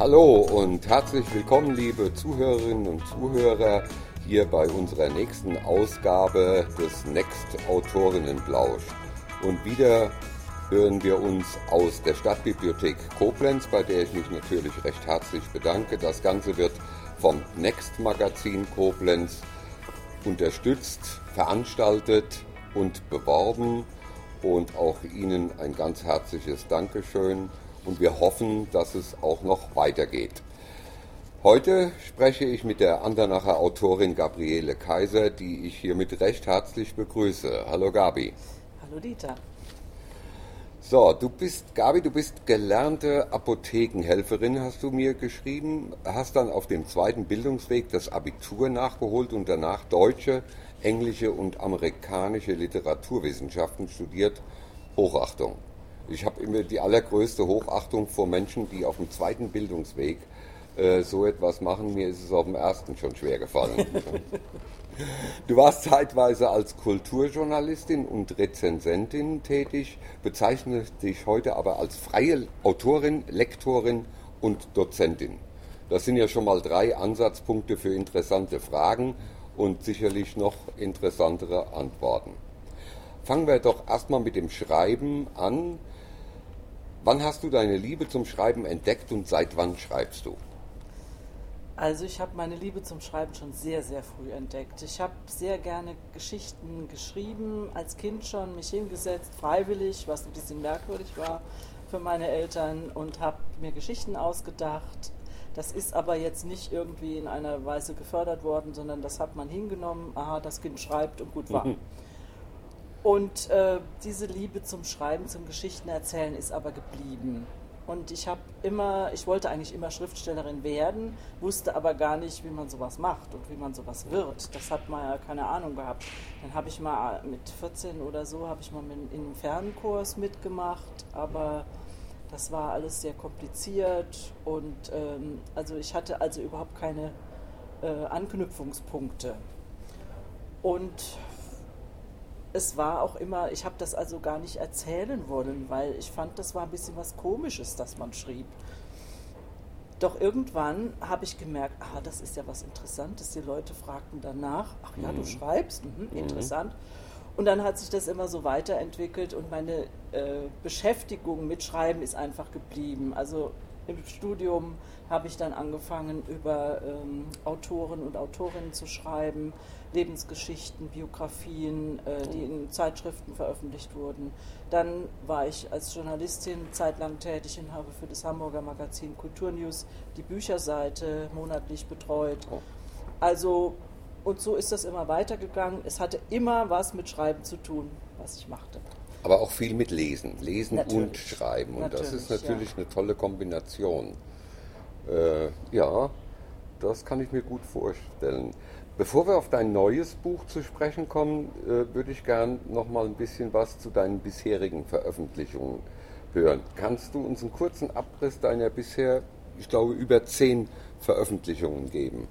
Hallo und herzlich willkommen, liebe Zuhörerinnen und Zuhörer, hier bei unserer nächsten Ausgabe des Next Autorinnenblausch. Und wieder hören wir uns aus der Stadtbibliothek Koblenz, bei der ich mich natürlich recht herzlich bedanke. Das Ganze wird vom Next Magazin Koblenz unterstützt, veranstaltet und beworben. Und auch Ihnen ein ganz herzliches Dankeschön und wir hoffen, dass es auch noch weitergeht. Heute spreche ich mit der Andernacher Autorin Gabriele Kaiser, die ich hiermit recht herzlich begrüße. Hallo Gabi. Hallo Dieter. So, du bist, Gabi, du bist gelernte Apothekenhelferin, hast du mir geschrieben, hast dann auf dem zweiten Bildungsweg das Abitur nachgeholt und danach deutsche, englische und amerikanische Literaturwissenschaften studiert. Hochachtung. Ich habe immer die allergrößte Hochachtung vor Menschen, die auf dem zweiten Bildungsweg äh, so etwas machen. Mir ist es auf dem ersten schon schwer gefallen. du warst zeitweise als Kulturjournalistin und Rezensentin tätig, bezeichnest dich heute aber als freie Autorin, Lektorin und Dozentin. Das sind ja schon mal drei Ansatzpunkte für interessante Fragen und sicherlich noch interessantere Antworten. Fangen wir doch erstmal mit dem Schreiben an. Wann hast du deine Liebe zum Schreiben entdeckt und seit wann schreibst du? Also ich habe meine Liebe zum Schreiben schon sehr, sehr früh entdeckt. Ich habe sehr gerne Geschichten geschrieben, als Kind schon mich hingesetzt, freiwillig, was ein bisschen merkwürdig war für meine Eltern und habe mir Geschichten ausgedacht. Das ist aber jetzt nicht irgendwie in einer Weise gefördert worden, sondern das hat man hingenommen, aha, das Kind schreibt und gut war. Und äh, diese Liebe zum Schreiben, zum Geschichtenerzählen ist aber geblieben. Und ich habe immer, ich wollte eigentlich immer Schriftstellerin werden, wusste aber gar nicht, wie man sowas macht und wie man sowas wird. Das hat man ja keine Ahnung gehabt. Dann habe ich mal mit 14 oder so, habe ich mal in einem Fernkurs mitgemacht, aber das war alles sehr kompliziert und ähm, also ich hatte also überhaupt keine äh, Anknüpfungspunkte. Und es war auch immer, ich habe das also gar nicht erzählen wollen, weil ich fand, das war ein bisschen was Komisches, dass man schrieb. Doch irgendwann habe ich gemerkt, ah, das ist ja was Interessantes. Die Leute fragten danach, ach ja, du mhm. schreibst, mhm, interessant. Und dann hat sich das immer so weiterentwickelt und meine äh, Beschäftigung mit Schreiben ist einfach geblieben. Also im Studium habe ich dann angefangen, über ähm, Autoren und Autorinnen zu schreiben, Lebensgeschichten, Biografien, äh, die in Zeitschriften veröffentlicht wurden. Dann war ich als Journalistin zeitlang tätig und habe für das Hamburger Magazin Kulturnews die Bücherseite monatlich betreut. Oh. Also, und so ist das immer weitergegangen. Es hatte immer was mit Schreiben zu tun, was ich machte. Aber auch viel mit Lesen. Lesen natürlich. und Schreiben. Und natürlich, das ist natürlich ja. eine tolle Kombination. Äh, ja, das kann ich mir gut vorstellen. Bevor wir auf dein neues Buch zu sprechen kommen, äh, würde ich gern noch mal ein bisschen was zu deinen bisherigen Veröffentlichungen hören. Kannst du uns einen kurzen Abriss deiner bisher, ich glaube, über zehn Veröffentlichungen geben?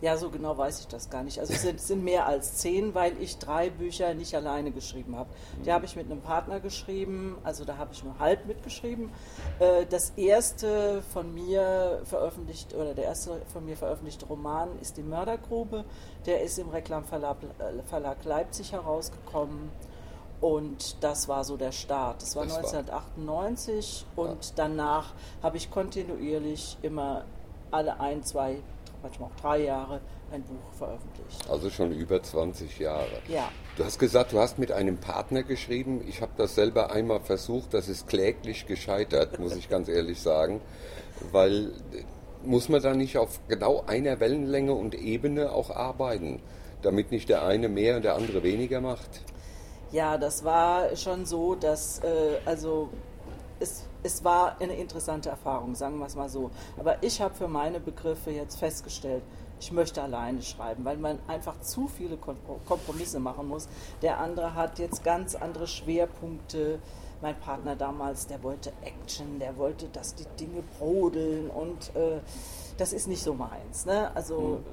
Ja, so genau weiß ich das gar nicht. Also es sind, sind mehr als zehn, weil ich drei Bücher nicht alleine geschrieben habe. Die habe ich mit einem Partner geschrieben, also da habe ich nur halb mitgeschrieben. Äh, das erste von mir veröffentlicht oder der erste von mir veröffentlichte Roman ist die Mördergrube. Der ist im Reklamverlag Verlag Leipzig herausgekommen. Und das war so der Start. Das war das 1998 war, und ja. danach habe ich kontinuierlich immer alle ein, zwei manchmal auch drei Jahre ein Buch veröffentlicht. Also schon über 20 Jahre. Ja. Du hast gesagt, du hast mit einem Partner geschrieben. Ich habe das selber einmal versucht, das ist kläglich gescheitert, muss ich ganz ehrlich sagen. Weil muss man da nicht auf genau einer Wellenlänge und Ebene auch arbeiten, damit nicht der eine mehr und der andere weniger macht? Ja, das war schon so, dass äh, also es es war eine interessante Erfahrung, sagen wir es mal so. Aber ich habe für meine Begriffe jetzt festgestellt, ich möchte alleine schreiben, weil man einfach zu viele Kompromisse machen muss. Der andere hat jetzt ganz andere Schwerpunkte. Mein Partner damals, der wollte Action, der wollte, dass die Dinge brodeln und äh, das ist nicht so meins. Ne? Also mhm.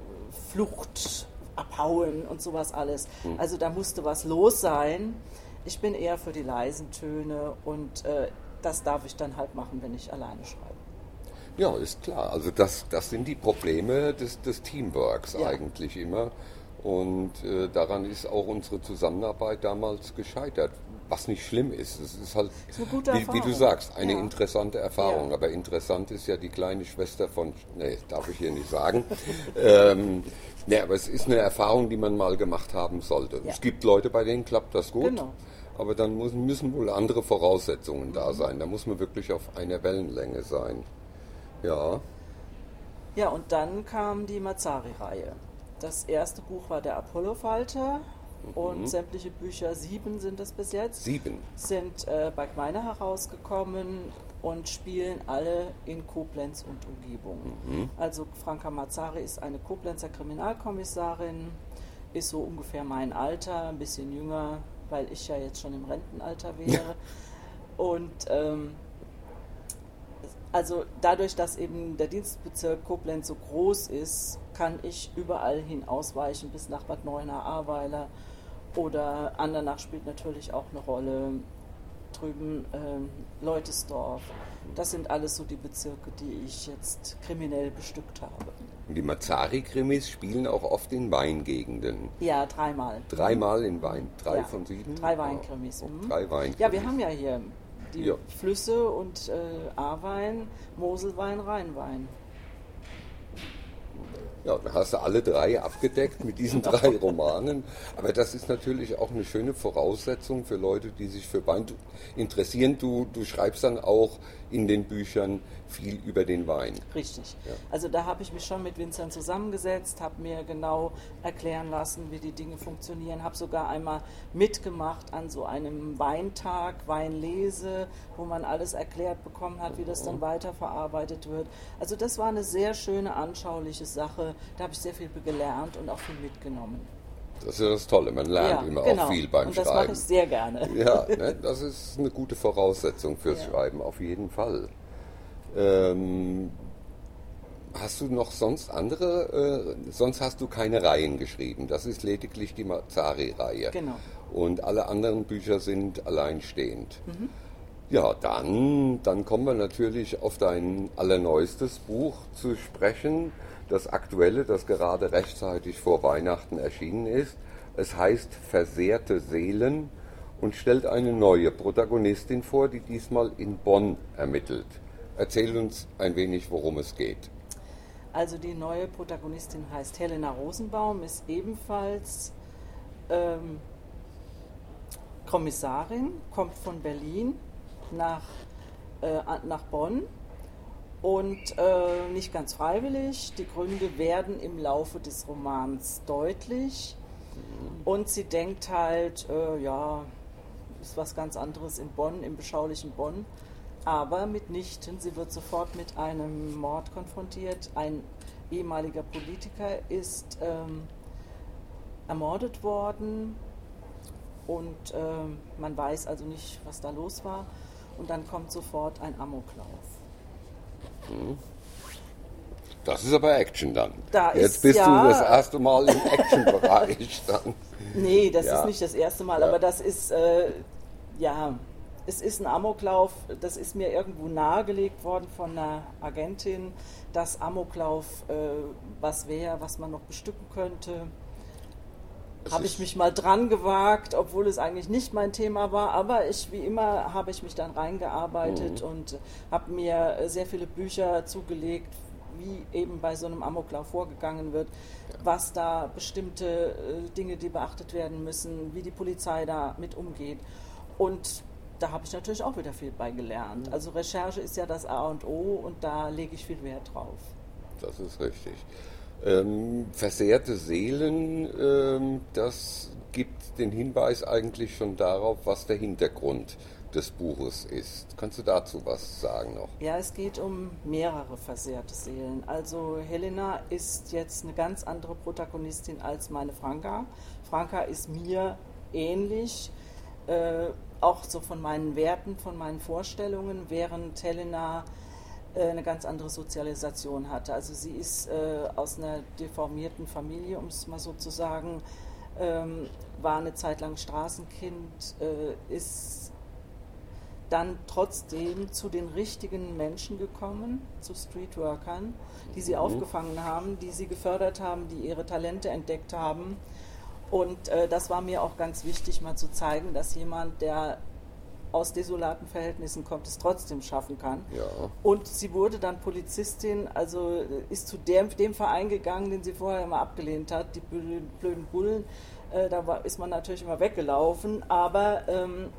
Flucht, abhauen und sowas alles. Mhm. Also da musste was los sein. Ich bin eher für die leisen Töne und äh, das darf ich dann halt machen, wenn ich alleine schreibe. Ja, ist klar. Also das, das sind die Probleme des, des Teamworks Ja. eigentlich immer. Und äh, daran ist auch unsere Zusammenarbeit damals gescheitert. Was nicht schlimm ist. Es ist halt, Ist wie, wie du sagst, eine Ja. interessante Erfahrung. Ja. Aber interessant ist ja die kleine Schwester von, nee, darf ich hier nicht sagen. ähm, nee, aber es ist eine Erfahrung, die man mal gemacht haben sollte. Es gibt Leute, bei denen klappt das gut. Genau. Aber dann muss, müssen wohl andere Voraussetzungen da sein. Da muss man wirklich auf einer Wellenlänge sein. Ja. Ja, und dann kam die Mazzari-Reihe. Das erste Buch war der Apollo-Falter und sämtliche Bücher, sieben sind es bis jetzt, Sieben. sind äh, bei Gmeiner herausgekommen und spielen alle in Koblenz und Umgebung. Also Franka Mazzari ist eine Koblenzer Kriminalkommissarin, ist so ungefähr mein Alter, ein bisschen jünger, weil ich ja jetzt schon im Rentenalter wäre. Und ähm, also dadurch, dass eben der Dienstbezirk Koblenz so groß ist, kann ich überall hin ausweichen, bis nach Bad Neuenahr-Ahrweiler oder Andernach spielt natürlich auch eine Rolle, drüben ähm, Leutesdorf. Das sind alles so die Bezirke, die ich jetzt kriminell bestückt habe. Und die Mazzari-Krimis spielen auch oft in Weingegenden. Ja, dreimal. Dreimal in Wein. Drei Ja, von sieben? Drei Weinkrimis. Ja, mhm. Drei Weinkrimis. Ja, wir haben ja hier die Ja. Flüsse und äh, Ahrwein, Moselwein, Rheinwein. Ja, dann hast du alle drei abgedeckt mit diesen drei Romanen. Aber das ist natürlich auch eine schöne Voraussetzung für Leute, die sich für Wein interessieren. Du, du schreibst dann auch in den Büchern viel über den Wein. Richtig. Ja. Also da habe ich mich schon mit Vincent zusammengesetzt, habe mir genau erklären lassen, wie die Dinge funktionieren, habe sogar einmal mitgemacht an so einem Weintag, Weinlese, wo man alles erklärt bekommen hat, wie das dann weiterverarbeitet wird. Also das war eine sehr schöne, anschauliche Sache. Da habe ich sehr viel gelernt und auch viel mitgenommen. Das ist ja das Tolle, man lernt immer auch viel beim genau. und das mache Schreiben. ich sehr gerne. Ja, ne, das ist eine gute Voraussetzung fürs Ja. Schreiben, auf jeden Fall. Ähm, hast du noch sonst andere? Äh, sonst hast du keine Reihen geschrieben. Das ist lediglich die Mazzari-Reihe. Genau. Und alle anderen Bücher sind alleinstehend. Mhm. Ja, dann, dann kommen wir natürlich auf dein allerneuestes Buch zu sprechen. Das aktuelle, das gerade rechtzeitig vor Weihnachten erschienen ist. Es heißt Versehrte Seelen und stellt eine neue Protagonistin vor, die diesmal in Bonn ermittelt. Erzähl uns ein wenig, worum es geht. Also die neue Protagonistin heißt Helena Rosenbaum, ist ebenfalls ähm, Kommissarin, kommt von Berlin nach, äh, nach Bonn und äh, nicht ganz freiwillig. Die Gründe werden im Laufe des Romans deutlich und sie denkt halt, äh, ja, ist was ganz anderes in Bonn, im beschaulichen Bonn. Aber mitnichten, sie wird sofort mit einem Mord konfrontiert. Ein ehemaliger Politiker ist ähm, ermordet worden und ähm, man weiß also nicht, was da los war. Und dann kommt sofort ein Amoklauf. Das ist aber Action dann. Da Jetzt ist bist ja- du das erste Mal im Action-Bereich dann. Nee, das Ja. ist nicht das erste Mal, Ja. aber das ist, äh, ja, es ist ein Amoklauf, das ist mir irgendwo nahegelegt worden von einer Agentin, dass Amoklauf äh, was wäre, was man noch bestücken könnte. Habe ich mich mal dran gewagt, obwohl es eigentlich nicht mein Thema war, aber ich, wie immer, habe ich mich dann reingearbeitet Mhm. und habe mir äh, sehr viele Bücher zugelegt, wie eben bei so einem Amoklauf vorgegangen wird, was da bestimmte äh, Dinge, die beachtet werden müssen, wie die Polizei da mit umgeht. Und da habe ich natürlich auch wieder viel bei Mhm. gelernt. Also Recherche ist ja das A und O und da lege ich viel Wert drauf. Das ist richtig. Ähm, versehrte Seelen, ähm, das gibt den Hinweis eigentlich schon darauf, was der Hintergrund des Buches ist. Kannst du dazu was sagen noch? Ja, es geht um mehrere versehrte Seelen. Also Helena ist jetzt eine ganz andere Protagonistin als meine Franka. Franka ist mir ähnlich, äh, auch so von meinen Werten, von meinen Vorstellungen, während Helena eine ganz andere Sozialisation hatte. Also sie ist äh, aus einer deformierten Familie, um es mal so zu sagen, ähm, war eine Zeit lang Straßenkind, äh, ist dann trotzdem zu den richtigen Menschen gekommen, zu Streetworkern, die sie mhm. aufgefangen haben, die sie gefördert haben, die ihre Talente entdeckt haben. Und äh, das war mir auch ganz wichtig, mal zu zeigen, dass jemand, der aus desolaten Verhältnissen kommt, es trotzdem schaffen kann. Ja. Und sie wurde dann Polizistin, also ist zu dem, dem Verein gegangen, den sie vorher immer abgelehnt hat, die blöden Bullen. Äh, da war, ist man natürlich immer weggelaufen, aber ähm,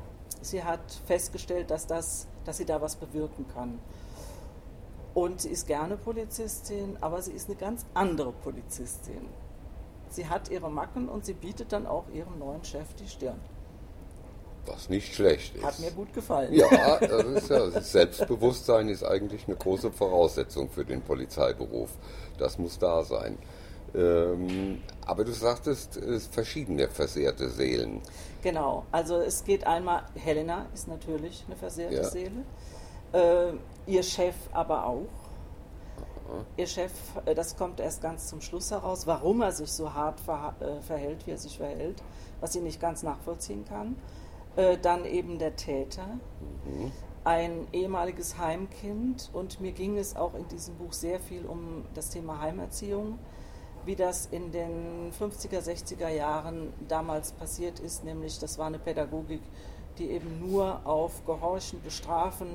sie hat festgestellt, dass, das, dass sie da was bewirken kann. Und sie ist gerne Polizistin, aber sie ist eine ganz andere Polizistin. Sie hat ihre Macken und sie bietet dann auch ihrem neuen Chef die Stirn. Was nicht schlecht ist. Hat mir gut gefallen. Ja, das ist ja das Selbstbewusstsein ist eigentlich eine große Voraussetzung für den Polizeiberuf. Das muss da sein. Ähm, aber du sagtest, es verschiedene versehrte Seelen. Genau, also es geht einmal, Helena ist natürlich eine versehrte ja. Seele, äh, ihr Chef aber auch. Aha. Ihr Chef, äh, das kommt erst ganz zum Schluss heraus, warum er sich so hart äh, verhält, wie er sich verhält, was sie nicht ganz nachvollziehen kann. Äh, dann eben der Täter, mhm. ein ehemaliges Heimkind und mir ging es auch in diesem Buch sehr viel um das Thema Heimerziehung, wie das in den 50er, 60er Jahren damals passiert ist, nämlich das war eine Pädagogik, die eben nur auf Gehorchen, Bestrafen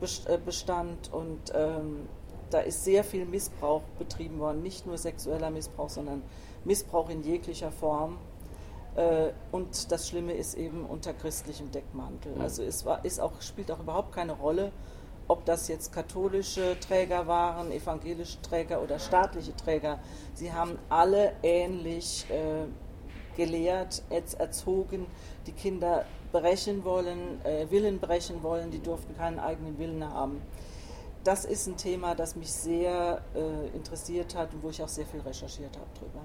äh, bestand und ähm, da ist sehr viel Missbrauch betrieben worden, nicht nur sexueller Missbrauch, sondern Missbrauch in jeglicher Form. Äh, und das Schlimme ist eben unter christlichem Deckmantel. Mhm. Also es war, ist auch, spielt auch überhaupt keine Rolle, ob das jetzt katholische Träger waren, evangelische Träger oder staatliche Träger. Sie haben alle ähnlich äh, gelehrt, erzogen, die Kinder brechen wollen, äh, Willen brechen wollen, die durften keinen eigenen Willen haben. Das ist ein Thema, das mich sehr äh, interessiert hat und wo ich auch sehr viel recherchiert habe drüber.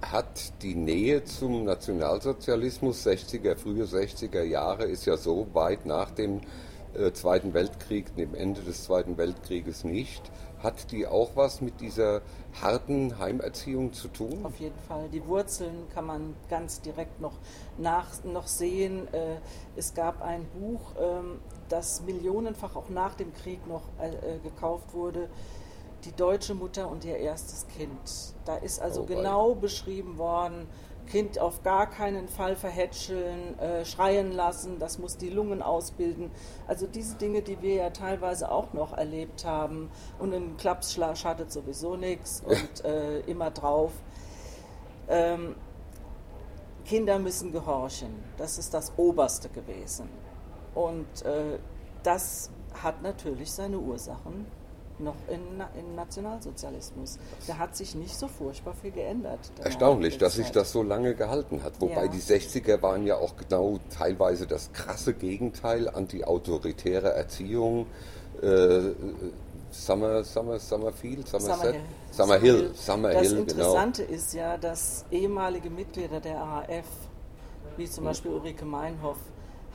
Äh, hat die Nähe zum Nationalsozialismus 60er, frühe 60er Jahre ist ja so weit nach dem äh, Zweiten Weltkrieg, dem Ende des Zweiten Weltkrieges nicht. Hat die auch was mit dieser harten Heimerziehung zu tun? Auf jeden Fall. Die Wurzeln kann man ganz direkt noch, nach, noch sehen. Äh, es gab ein Buch, ähm, das millionenfach auch nach dem Krieg noch äh, gekauft wurde die deutsche Mutter und ihr erstes Kind. Da ist also oh, genau beschrieben worden, Kind auf gar keinen Fall verhätscheln, äh, schreien lassen, das muss die Lungen ausbilden. Also diese Dinge, die wir ja teilweise auch noch erlebt haben. Und ein Klaps schadet sowieso nichts und äh, immer drauf. Ähm, Kinder müssen gehorchen. Das ist das Oberste gewesen. Und äh, das hat natürlich seine Ursachen noch in, in Nationalsozialismus. Da hat sich nicht so furchtbar viel geändert. Erstaunlich, dass sich das so lange gehalten hat. Wobei ja. die 60er waren ja auch genau teilweise das krasse Gegenteil, anti-autoritäre Erziehung. Äh, Summer, Summer, Summerfield, Somerset? Summer Hill. Summer Hill, das genau. Interessante genau. ist ja, dass ehemalige Mitglieder der RAF, wie zum hm. Beispiel Ulrike Meinhoff,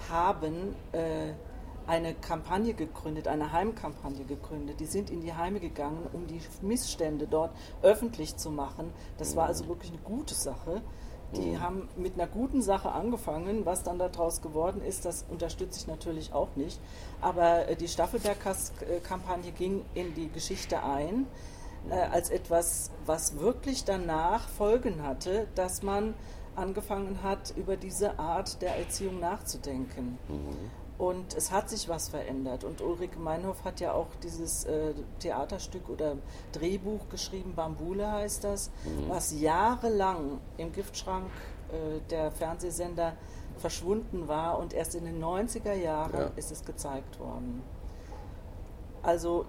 haben äh, eine Kampagne gegründet, eine Heimkampagne gegründet. Die sind in die Heime gegangen, um die Missstände dort öffentlich zu machen. Das war also wirklich eine gute Sache. Die mhm. haben mit einer guten Sache angefangen. Was dann daraus geworden ist, das unterstütze ich natürlich auch nicht. Aber äh, die Staffelberg-Kampagne ging in die Geschichte ein äh, als etwas, was wirklich danach Folgen hatte, dass man angefangen hat, über diese Art der Erziehung nachzudenken. Mhm. Und es hat sich was verändert. Und Ulrike Meinhof hat ja auch dieses äh, Theaterstück oder Drehbuch geschrieben, Bambule heißt das, mhm. was jahrelang im Giftschrank äh, der Fernsehsender verschwunden war und erst in den 90er Jahren ja. ist es gezeigt worden. Also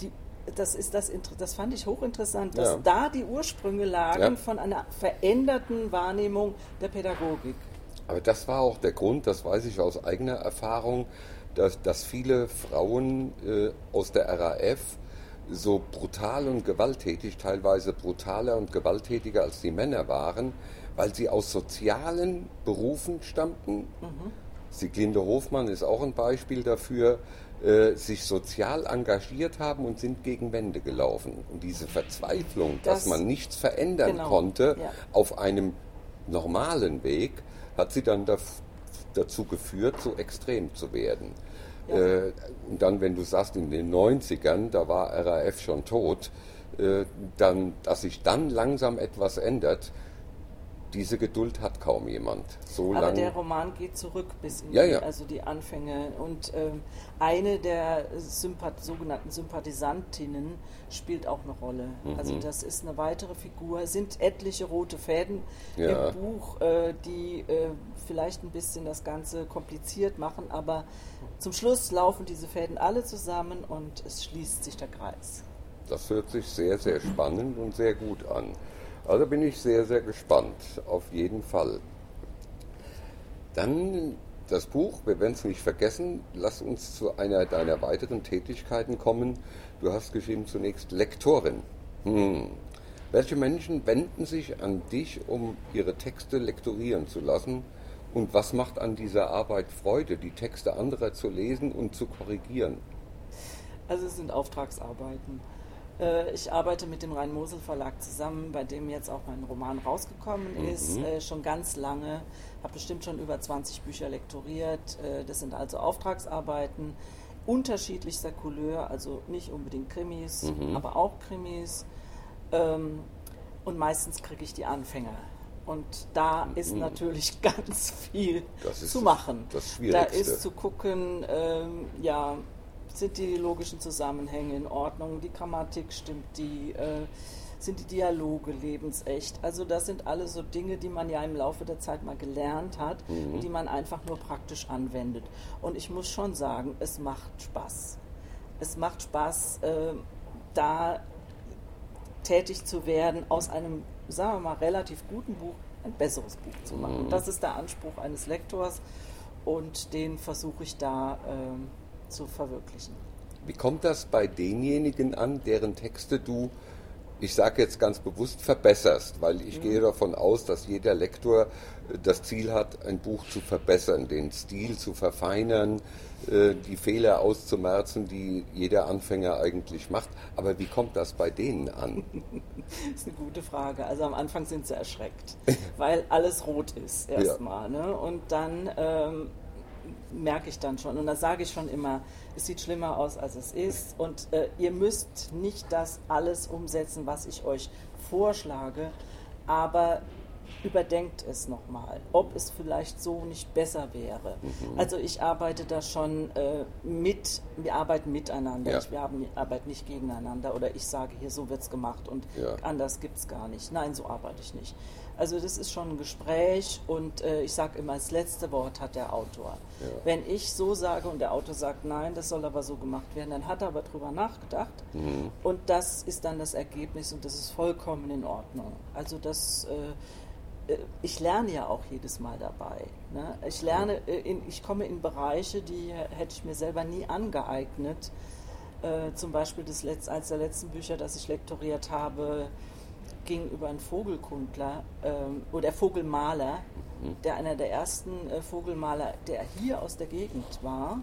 die, das, ist das, das fand ich hochinteressant, dass ja. da die Ursprünge lagen ja. von einer veränderten Wahrnehmung der Pädagogik. Aber das war auch der Grund, das weiß ich aus eigener Erfahrung, dass, dass viele Frauen äh, aus der RAF so brutal und gewalttätig, teilweise brutaler und gewalttätiger als die Männer waren, weil sie aus sozialen Berufen stammten. Mhm. Sieglinde Hofmann ist auch ein Beispiel dafür, äh, sich sozial engagiert haben und sind gegen Wände gelaufen. Und diese Verzweiflung, das, dass man nichts verändern genau, konnte ja. auf einem normalen Weg, hat sie dann dazu geführt, so extrem zu werden. Ja. Äh, und dann, wenn du sagst, in den 90ern, da war RAF schon tot, äh, dann, dass sich dann langsam etwas ändert, diese Geduld hat kaum jemand. So Aber lang der Roman geht zurück bis in Ja, die, ja. also die Anfänge. Und ähm, eine der Sympath sogenannten Sympathisantinnen spielt auch eine Rolle. Mhm. Also das ist eine weitere Figur. Es sind etliche rote Fäden Ja. im Buch, äh, die äh, vielleicht ein bisschen das Ganze kompliziert machen, aber zum Schluss laufen diese Fäden alle zusammen und es schließt sich der Kreis. Das hört sich sehr, sehr spannend und sehr gut an. Also bin ich sehr, sehr gespannt, auf jeden Fall. Dann das Buch, wir werden es nicht vergessen, lass uns zu einer deiner weiteren Tätigkeiten kommen. Du hast geschrieben zunächst Lektorin. Hm. Welche Menschen wenden sich an dich, um ihre Texte lektorieren zu lassen? Und was macht an dieser Arbeit Freude, die Texte anderer zu lesen und zu korrigieren? Also es sind Auftragsarbeiten. Äh, Ich arbeite mit dem Rhein-Mosel Verlag zusammen, bei dem jetzt auch mein Roman rausgekommen ist, äh, schon ganz lange, habe bestimmt schon über 20 Bücher lektoriert. Äh, Das sind also Auftragsarbeiten unterschiedlichster Couleur, also nicht unbedingt Krimis, aber auch Krimis. Ähm, Und meistens kriege ich die Anfänger. Und da ist natürlich ganz viel zu das- machen. das da Schwierigste. ist zu gucken, ähm, ja, sind die logischen Zusammenhänge in Ordnung, die Grammatik stimmt, die äh, sind die Dialoge lebensecht. Also das sind alles so Dinge, die man ja im Laufe der Zeit mal gelernt hat und die man einfach nur praktisch anwendet. Und ich muss schon sagen, es macht Spaß. Es macht Spaß, äh, da tätig zu werden, aus einem, sagen wir mal, relativ guten Buch ein besseres Buch zu machen. Das ist der Anspruch eines Lektors und den versuche ich da ähm, zu verwirklichen. Wie kommt das bei denjenigen an, deren Texte du, ich sage jetzt ganz bewusst, verbesserst? Weil ich gehe davon aus, dass jeder Lektor äh, das Ziel hat, ein Buch zu verbessern, den Stil zu verfeinern, äh, die Fehler auszumerzen, die jeder Anfänger eigentlich macht. Aber wie kommt das bei denen an? Das ist eine gute Frage. Also am Anfang sind sie erschreckt, weil alles rot ist erstmal. Ne? Und dann ähm, merke ich dann schon, und da sage ich schon immer, es sieht schlimmer aus, als es ist. Und äh, ihr müsst nicht das alles umsetzen, was ich euch vorschlage, aber überdenkt es nochmal, ob es vielleicht so nicht besser wäre. Also ich arbeite da schon äh, mit, wir arbeiten miteinander, Ja. ich, wir haben, arbeiten nicht gegeneinander oder ich sage hier, so wird es gemacht und Ja. anders gibt es gar nicht. Nein, so arbeite ich nicht. Also das ist schon ein Gespräch und äh, ich sage immer, das letzte Wort hat der Autor. Ja. Wenn ich so sage und der Autor sagt, nein, das soll aber so gemacht werden, dann hat er aber drüber nachgedacht und das ist dann das Ergebnis und das ist vollkommen in Ordnung. Also das, äh, äh, ich lerne ja auch jedes Mal dabei. Ne? Ich lerne, äh, in, ich komme in Bereiche, die hätte ich mir selber nie angeeignet. Äh, zum Beispiel das Letz-, eines der letzten Bücher, das ich lektoriert habe, ging über einen Vogelkundler ähm, oder Vogelmaler, der einer der ersten äh, Vogelmaler, der hier aus der Gegend war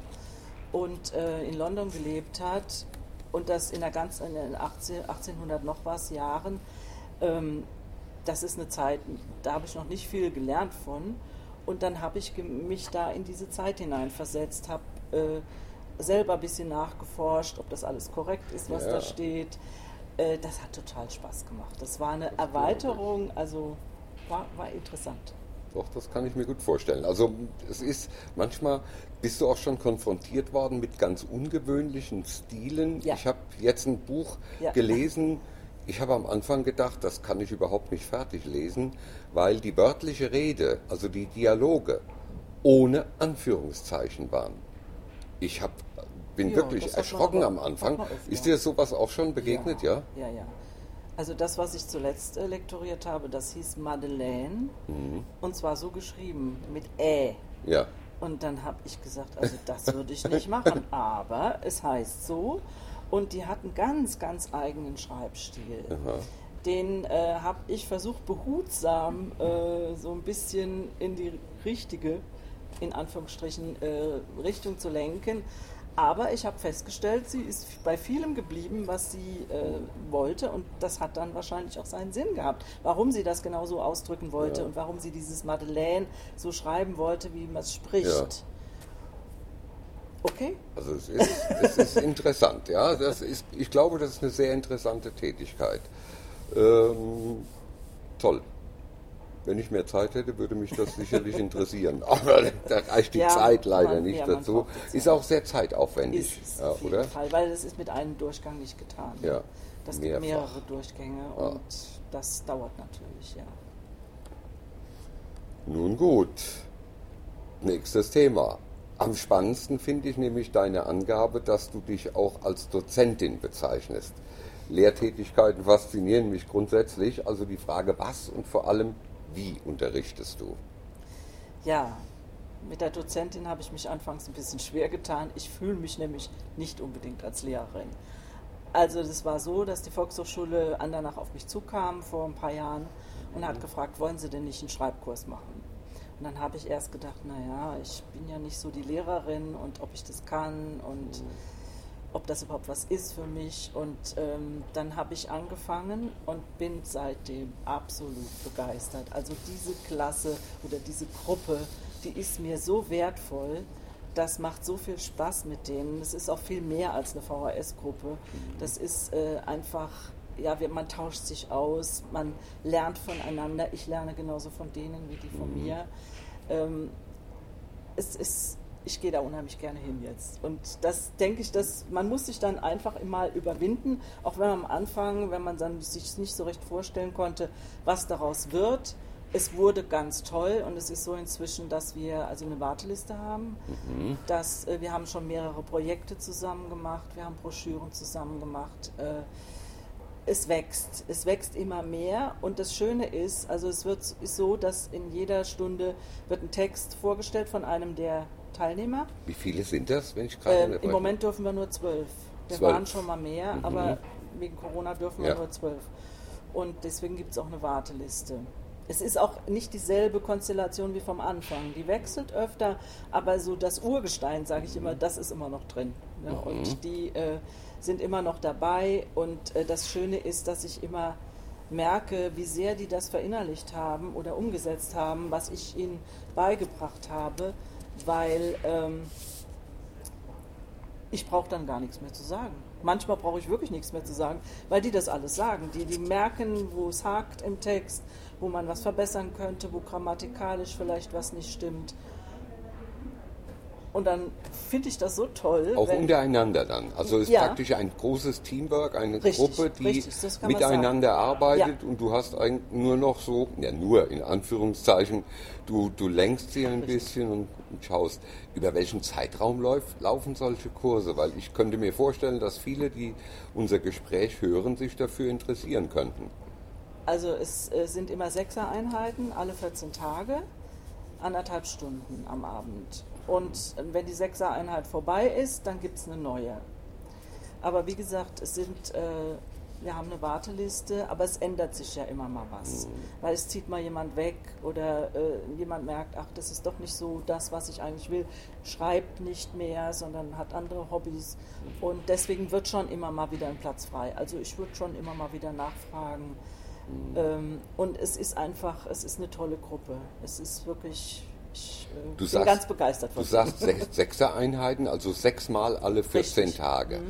und äh, in London gelebt hat und das in der ganzen in den 18, 1800 noch was Jahren. Ähm, das ist eine Zeit, da habe ich noch nicht viel gelernt von. Und dann habe ich mich da in diese Zeit hineinversetzt, habe äh, selber ein bisschen nachgeforscht, ob das alles korrekt ist, was Ja. da steht. Äh, das hat total Spaß gemacht. Das war eine Erweiterung, also war, war interessant. Doch, das kann ich mir gut vorstellen. Also es ist manchmal bist du auch schon konfrontiert worden mit ganz ungewöhnlichen Stilen. Ja. Ich habe jetzt ein Buch Ja. gelesen. Ich habe am Anfang gedacht, das kann ich überhaupt nicht fertig lesen, weil die wörtliche Rede, also die Dialoge, ohne Anführungszeichen waren. Ich hab, bin Ja, wirklich erschrocken am Anfang. öfter. Ist dir sowas auch schon begegnet, ja? Ja, ja. Also das, was ich zuletzt äh, lektoriert habe, das hieß Madeleine und zwar so geschrieben mit Ä. Ja. Und dann habe ich gesagt, also das würde ich nicht machen, aber es heißt so. Und die hatten ganz, ganz eigenen Schreibstil. Den äh, habe ich versucht, behutsam äh, so ein bisschen in die richtige, in Anführungsstrichen, äh, Richtung zu lenken. Aber ich habe festgestellt, sie ist bei vielem geblieben, was sie äh, wollte und das hat dann wahrscheinlich auch seinen Sinn gehabt. Warum sie das genau so ausdrücken wollte Ja. und warum sie dieses Madeleine so schreiben wollte, wie man es spricht. Ja. Okay? Also es ist, es ist interessant, ja. Das ist, ich glaube, das ist eine sehr interessante Tätigkeit. Ähm, toll. Wenn ich mehr Zeit hätte, würde mich das sicherlich interessieren. Aber da reicht die Ja, Zeit leider man- nicht ja, dazu. Ist auch sehr zeitaufwendig, Ist ja, auf jeden oder? Fall, weil das ist mit einem Durchgang nicht getan. Ja, Das mehrfach. gibt mehrere Durchgänge Ja. und das dauert natürlich, ja. Nun gut. Nächstes Thema. Am spannendsten finde ich nämlich deine Angabe, dass du dich auch als Dozentin bezeichnest. Lehrtätigkeiten faszinieren mich grundsätzlich. Also die Frage, was und vor allem, wie unterrichtest du? Ja, mit der Dozentin habe ich mich anfangs ein bisschen schwer getan. Ich fühle mich nämlich nicht unbedingt als Lehrerin. Also das war so, dass die Volkshochschule Andernach auf mich zukam vor ein paar Jahren und hat gefragt, wollen Sie denn nicht einen Schreibkurs machen? Und dann habe ich erst gedacht, naja, ich bin ja nicht so die Lehrerin und ob ich das kann und ob das überhaupt was ist für mich. Und ähm, dann habe ich angefangen und bin seitdem absolut begeistert. Also diese Klasse oder diese Gruppe, die ist mir so wertvoll. Das macht so viel Spaß mit denen. Es ist auch viel mehr als eine VHS-Gruppe. Das ist äh, einfach, ja, man tauscht sich aus, man lernt voneinander. Ich lerne genauso von denen wie die von mir. Ähm, es ist, ich gehe da unheimlich gerne hin jetzt. Und das denke ich, dass man muss sich dann einfach mal überwinden, auch wenn man am Anfang, wenn man dann sich nicht so recht vorstellen konnte, was daraus wird. Es wurde ganz toll und es ist so inzwischen, dass wir also eine Warteliste haben. Dass, äh, wir haben schon mehrere Projekte zusammen gemacht, wir haben Broschüren zusammen gemacht. Äh, es wächst, es wächst immer mehr und das Schöne ist, also es wird ist so, dass in jeder Stunde wird ein Text vorgestellt von einem der Teilnehmer. Wie viele sind das, wenn ich gerade Ähm, Im? Moment dürfen wir nur zwölf. Wir Zwölf. waren schon mal mehr, aber wegen Corona dürfen wir Ja. nur zwölf. Und deswegen gibt es auch eine Warteliste. Es ist auch nicht dieselbe Konstellation wie vom Anfang. Die wechselt öfter, aber so das Urgestein, sage ich immer, das ist immer noch drin. Ne? Und die äh, sind immer noch dabei. Und äh, das Schöne ist, dass ich immer merke, wie sehr die das verinnerlicht haben oder umgesetzt haben, was ich ihnen beigebracht habe, weil ähm, ich brauche dann gar nichts mehr zu sagen. Manchmal brauche ich wirklich nichts mehr zu sagen, weil die das alles sagen. Die, die merken, wo es hakt im Text, wo man was verbessern könnte, wo grammatikalisch vielleicht was nicht stimmt. Und dann finde ich das so toll. Auch untereinander dann. Also es ist Ja. praktisch ein großes Teamwork, eine Richtig, Gruppe, die richtig, miteinander arbeitet Ja. und du hast eigentlich nur noch so, ja nur in Anführungszeichen, du, du lenkst sie ein Richtig. bisschen und, und schaust, über welchen Zeitraum läuft, laufen solche Kurse, weil ich könnte mir vorstellen, dass viele, die unser Gespräch hören, sich dafür interessieren könnten. Also es äh, sind immer Sechser-Einheiten, alle 14 Tage, anderthalb Stunden am Abend. Und wenn die Sechser-Einheit vorbei ist, dann gibt es eine neue. Aber wie gesagt, es sind, äh, wir haben eine Warteliste, aber es ändert sich ja immer mal was. Weil es zieht mal jemand weg oder äh, jemand merkt, ach, das ist doch nicht so das, was ich eigentlich will, schreibt nicht mehr, sondern hat andere Hobbys. Und deswegen wird schon immer mal wieder ein Platz frei. Also ich würde schon immer mal wieder nachfragen. Ähm, und es ist einfach, es ist eine tolle Gruppe. Es ist wirklich, ich äh, Du bin sagst- ganz begeistert von Du sagst sech, Sechser-Einheiten, also sechsmal alle 14 Richtig. Mhm. Tage.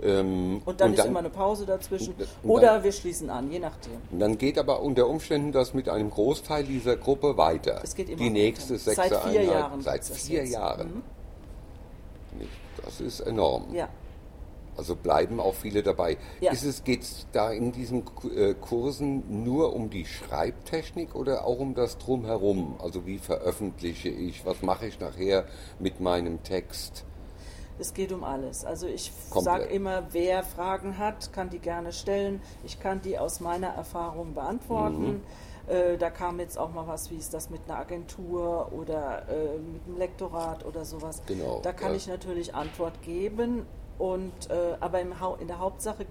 Ähm, Und dann ist immer eine Pause dazwischen. und dann- Oder wir schließen an, je nachdem. Und dann geht aber unter Umständen das mit einem Großteil dieser Gruppe weiter. Es geht immer Die nächste weiter. Seit sechste vier Einheit. Jahren Seit vier. Jahren. Nicht? Das ist enorm. Ja. Also bleiben auch viele dabei. Ja. Ist es, geht es da in diesen äh, Kursen nur um die Schreibtechnik oder auch um das Drumherum? Also wie veröffentliche ich, was mache ich nachher mit meinem Text? Es geht um alles. Also ich sage immer, wer Fragen hat, kann die gerne stellen. Ich kann die aus meiner Erfahrung beantworten. Mhm. Äh, da kam jetzt auch mal was, wie ist das mit einer Agentur oder äh, mit einem Lektorat oder sowas. Genau, Da kann ja. ich natürlich Antwort geben. Und, äh, aber im in der Hauptsache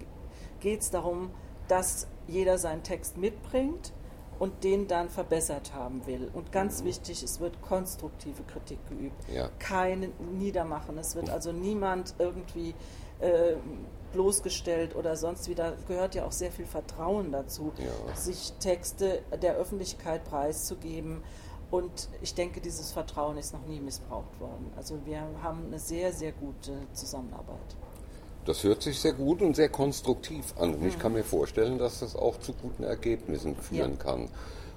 geht es darum, dass jeder seinen Text mitbringt und den dann verbessert haben will. Und ganz wichtig, es wird konstruktive Kritik geübt. Ja. Keine Niedermachen. Es wird also niemand irgendwie äh, bloßgestellt oder sonst wieder. Gehört ja auch sehr viel Vertrauen dazu, Ja. sich Texte der Öffentlichkeit preiszugeben. Und ich denke, dieses Vertrauen ist noch nie missbraucht worden. Also wir haben eine sehr, sehr gute Zusammenarbeit. Das hört sich sehr gut und sehr konstruktiv an. Und ich kann mir vorstellen, dass das auch zu guten Ergebnissen führen Ja. kann.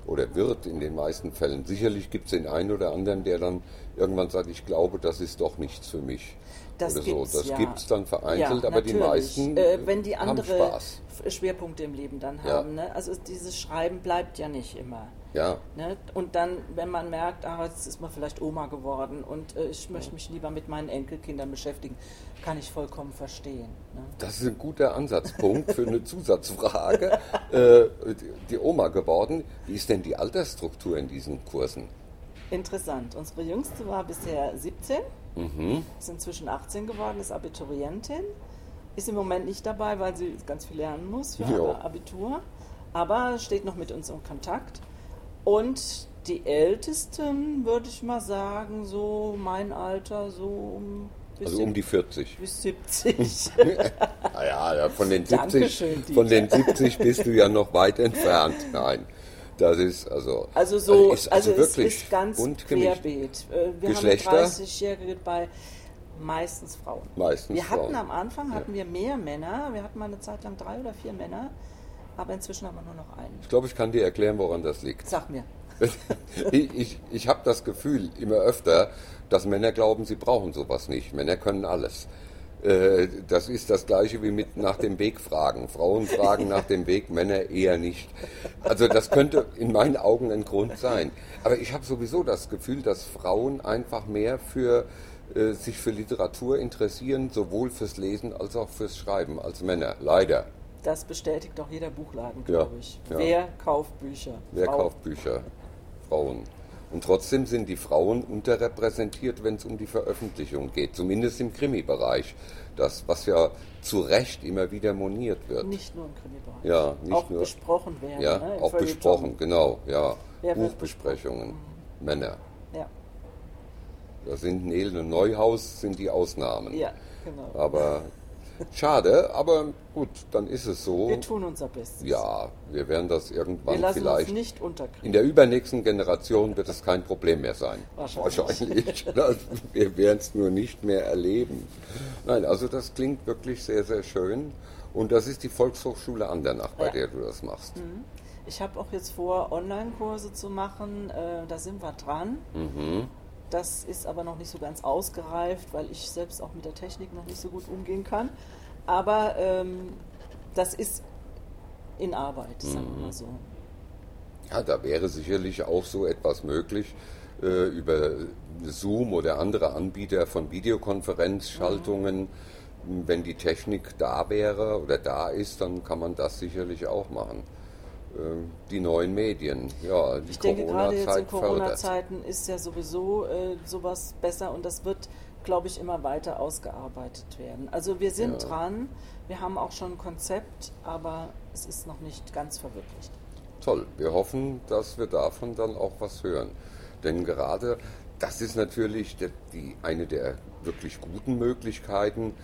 Oder wird in den meisten Fällen. Sicherlich gibt es den einen oder anderen, der dann irgendwann sagt, ich glaube, das ist doch nichts für mich. Das oder so. gibt's, Das ja. gibt es dann vereinzelt, aber die natürlich. meisten äh, wenn die haben andere Spaß. F- Schwerpunkte im Leben dann Ja. haben. Ne? Also dieses Schreiben bleibt ja nicht immer. Ja, Ne? Und dann, wenn man merkt, ah, jetzt ist man vielleicht Oma geworden und äh, ich möchte mich lieber mit meinen Enkelkindern beschäftigen, kann ich vollkommen verstehen. Ne? das ist ein guter Ansatzpunkt für eine Zusatzfrage. äh, die- Oma geworden. Wie ist denn die Altersstruktur in diesen Kursen? Interessant. Unsere Jüngste war bisher 17, Mhm. ist inzwischen 18 geworden, ist Abiturientin, ist im Moment nicht dabei, weil sie ganz viel lernen muss für Jo. Abitur, aber steht noch mit uns in Kontakt. Und die Ältesten, würde ich mal sagen, so mein Alter, so um, bis, Also um die 40. bis 70. Naja, ja, von den 70, Dankeschön, Dieter. von den 70 bist du ja noch weit entfernt. Nein, das ist also. Also so, ist also, es wirklich ist ganz bunt querbeet. Äh, Wir Geschlechter? haben 30-Jährige bei meistens Frauen. Meistens wir hatten Frauen. am Anfang hatten wir mehr Männer. Wir hatten mal eine Zeit lang drei oder vier Männer, aber inzwischen haben wir nur noch einen. Ich glaube, ich kann dir erklären, woran das liegt. Sag mir. ich ich, ich habe das Gefühl immer öfter, dass Männer glauben, sie brauchen sowas nicht. Männer können alles. Äh, Das ist das gleiche wie mit nach dem Weg fragen. Frauen fragen nach dem Weg, Männer eher nicht. Also das könnte in meinen Augen ein Grund sein. Aber ich habe sowieso das Gefühl, dass Frauen einfach mehr für äh, sich für Literatur interessieren, sowohl fürs Lesen als auch fürs Schreiben als Männer. Leider. Das bestätigt doch jeder Buchladen, Ja, glaube ich. ja. Wer kauft Bücher? Wer Frau. kauft Bücher? Frauen. Und trotzdem sind die Frauen unterrepräsentiert, wenn es um die Veröffentlichung geht, zumindest im Krimi-Bereich. Das, was ja zu Recht immer wieder moniert wird. Nicht nur im Krimibereich. Ja, nicht auch nur- besprochen werden. ja, ne, auch besprochen, genau, ja. Wer Buchbesprechungen, Männer. Ja, Da sind Nelen und Neuhaus sind die Ausnahmen. ja, genau. Aber schade, aber gut, dann ist es so. Wir tun unser Bestes. Ja, wir werden das Wir irgendwann lassen vielleicht uns nicht unterkriegen. In der übernächsten Generation wird es kein Problem mehr sein. Wahrscheinlich. Wahrscheinlich. Wir werden es nur nicht mehr erleben. Nein, also das klingt wirklich sehr, sehr schön. Und das ist die Volkshochschule Andernach, bei Ja. der du das machst. Ich habe auch jetzt vor, Online-Kurse zu machen. Äh, da sind wir dran. Mhm. Das ist aber noch nicht so ganz ausgereift, weil ich selbst auch mit der Technik noch nicht so gut umgehen kann. Aber ähm, das ist in Arbeit, sagen wir Mhm. mal so. Ja, da wäre sicherlich auch so etwas möglich äh, über Zoom oder andere Anbieter von Videokonferenzschaltungen. Wenn die Technik da wäre oder da ist, dann kann man das sicherlich auch machen. Ähm, Die neuen Medien, ja, die Ich denke, gerade jetzt in. Corona-Zeiten ist ja sowieso äh, sowas besser und das wird, glaube ich, immer weiter ausgearbeitet werden. Also wir sind Ja. dran, wir haben auch schon ein Konzept, aber es ist noch nicht ganz verwirklicht. Toll, wir hoffen, dass wir davon dann auch was hören. Denn gerade das ist natürlich die, eine der wirklich guten Möglichkeiten,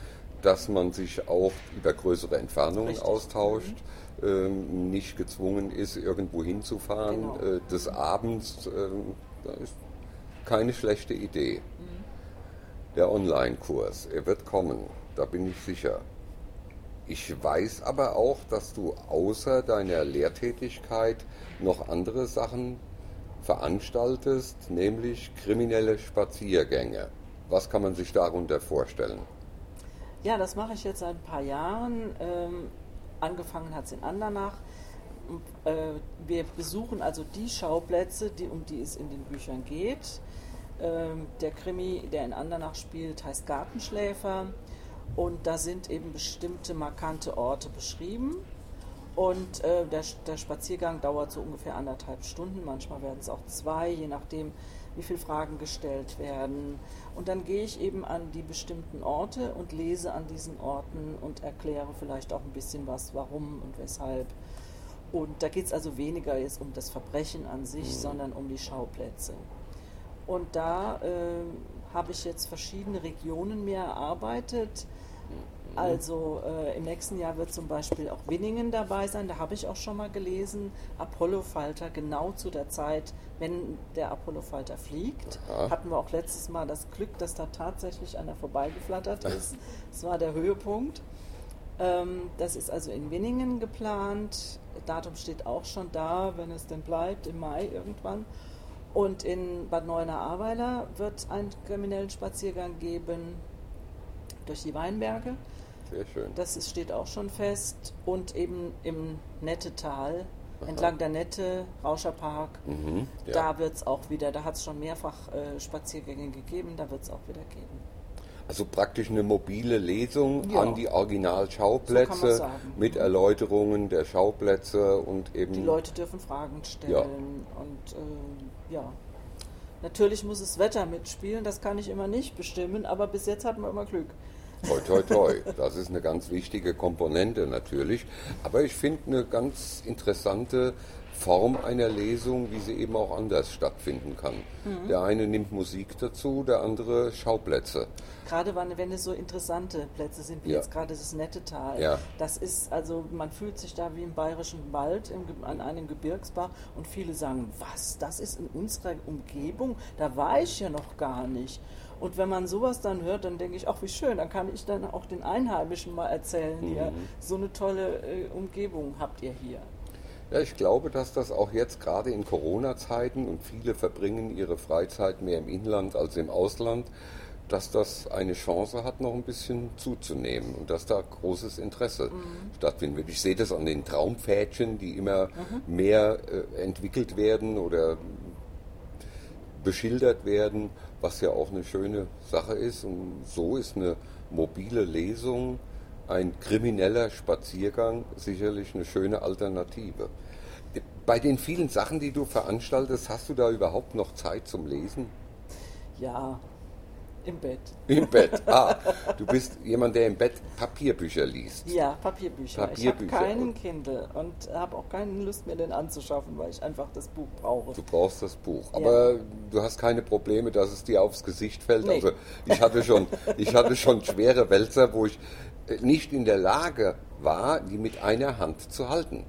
dass man sich auch über größere Entfernungen Richtig. austauscht, ähm, nicht gezwungen ist, irgendwo hinzufahren Genau. äh, des Abends. ähm, das ist keine schlechte Idee. Der Online-Kurs, er wird kommen, da bin ich sicher. Ich weiß aber auch, dass du außer deiner Lehrtätigkeit noch andere Sachen veranstaltest, nämlich kriminelle Spaziergänge. Was kann man sich darunter vorstellen? Ja, das mache ich jetzt seit ein paar Jahren. Ähm, angefangen hat es in Andernach. Äh, wir besuchen also die Schauplätze, die, um die es in den Büchern geht. Ähm, der Krimi, der in Andernach spielt, heißt Gartenschläfer. Und da sind eben bestimmte markante Orte beschrieben. Und äh, der, der Spaziergang dauert so ungefähr anderthalb Stunden, manchmal werden es auch zwei, je nachdem, wie viele Fragen gestellt werden. Und dann gehe ich eben an die bestimmten Orte und lese an diesen Orten und erkläre vielleicht auch ein bisschen was, warum und weshalb. Und da geht es also weniger jetzt um das Verbrechen an sich, mhm. sondern um die Schauplätze. Und da äh, habe ich jetzt verschiedene Regionen mir erarbeitet. Also äh, im nächsten Jahr wird zum Beispiel auch Winningen dabei sein. Da habe ich auch schon mal gelesen, Apollo-Falter genau zu der Zeit, wenn der Apollo-Falter fliegt. Aha. Hatten wir auch letztes Mal das Glück, dass da tatsächlich einer vorbeigeflattert ist. Das war der Höhepunkt. Ähm, das ist also in Winningen geplant. Datum steht auch schon da, wenn es denn bleibt, im Mai irgendwann. Und in Bad Neuenahr-Ahrweiler wird es einen kriminellen Spaziergang geben durch die Weinberge. Sehr schön. Das ist, steht auch schon fest. Und eben im Nettetal, Aha. entlang der Nette, Rauscherpark, mhm, ja. da wird es auch wieder, da hat es schon mehrfach äh, Spaziergänge gegeben, da wird es auch wieder geben. Also praktisch eine mobile Lesung ja. an die Originalschauplätze so mit Erläuterungen der Schauplätze und eben. Die Leute dürfen Fragen stellen ja. und äh, ja. Natürlich muss das Wetter mitspielen, das kann ich immer nicht bestimmen, aber bis jetzt hatten wir immer Glück. Toi, toi, toi. Das ist eine ganz wichtige Komponente natürlich. Aber ich finde eine ganz interessante Form einer Lesung, wie sie eben auch anders stattfinden kann. Mhm. Der eine nimmt Musik dazu, der andere Schauplätze. Gerade wenn es so interessante Plätze sind, wie ja. jetzt gerade das nette Tal. Ja. Das ist, also man fühlt sich da wie im bayerischen Wald im, an einem Gebirgsbach und viele sagen, was, das ist in unserer Umgebung? Da war ich ja noch gar nicht. Und wenn man sowas dann hört, dann denke ich, ach wie schön, dann kann ich dann auch den Einheimischen mal erzählen, mhm. hier, so eine tolle äh, Umgebung habt ihr hier. Ja, ich glaube, dass das auch jetzt gerade in Corona-Zeiten und viele verbringen ihre Freizeit mehr im Inland als im Ausland, dass das eine Chance hat, noch ein bisschen zuzunehmen und dass da großes Interesse mhm. stattfindet. Ich sehe das an den Traumpfädchen, die immer mhm. mehr äh, entwickelt werden oder beschildert werden, was ja auch eine schöne Sache ist. Und so ist eine mobile Lesung ein krimineller Spaziergang sicherlich eine schöne Alternative. Bei den vielen Sachen, die du veranstaltest, hast du da überhaupt noch Zeit zum Lesen? Ja, im Bett. Im Bett. Ah, du bist jemand, der im Bett Papierbücher liest. Ja, Papierbücher. Papierbücher. Ich habe keinen Kindle und habe auch keine Lust mehr, den anzuschaffen, weil ich einfach das Buch brauche. Du brauchst das Buch. Aber ja. du hast keine Probleme, dass es dir aufs Gesicht fällt. Nee. Also ich hatte schon, ich hatte schon schwere Wälzer, wo ich nicht in der Lage war, die mit einer Hand zu halten.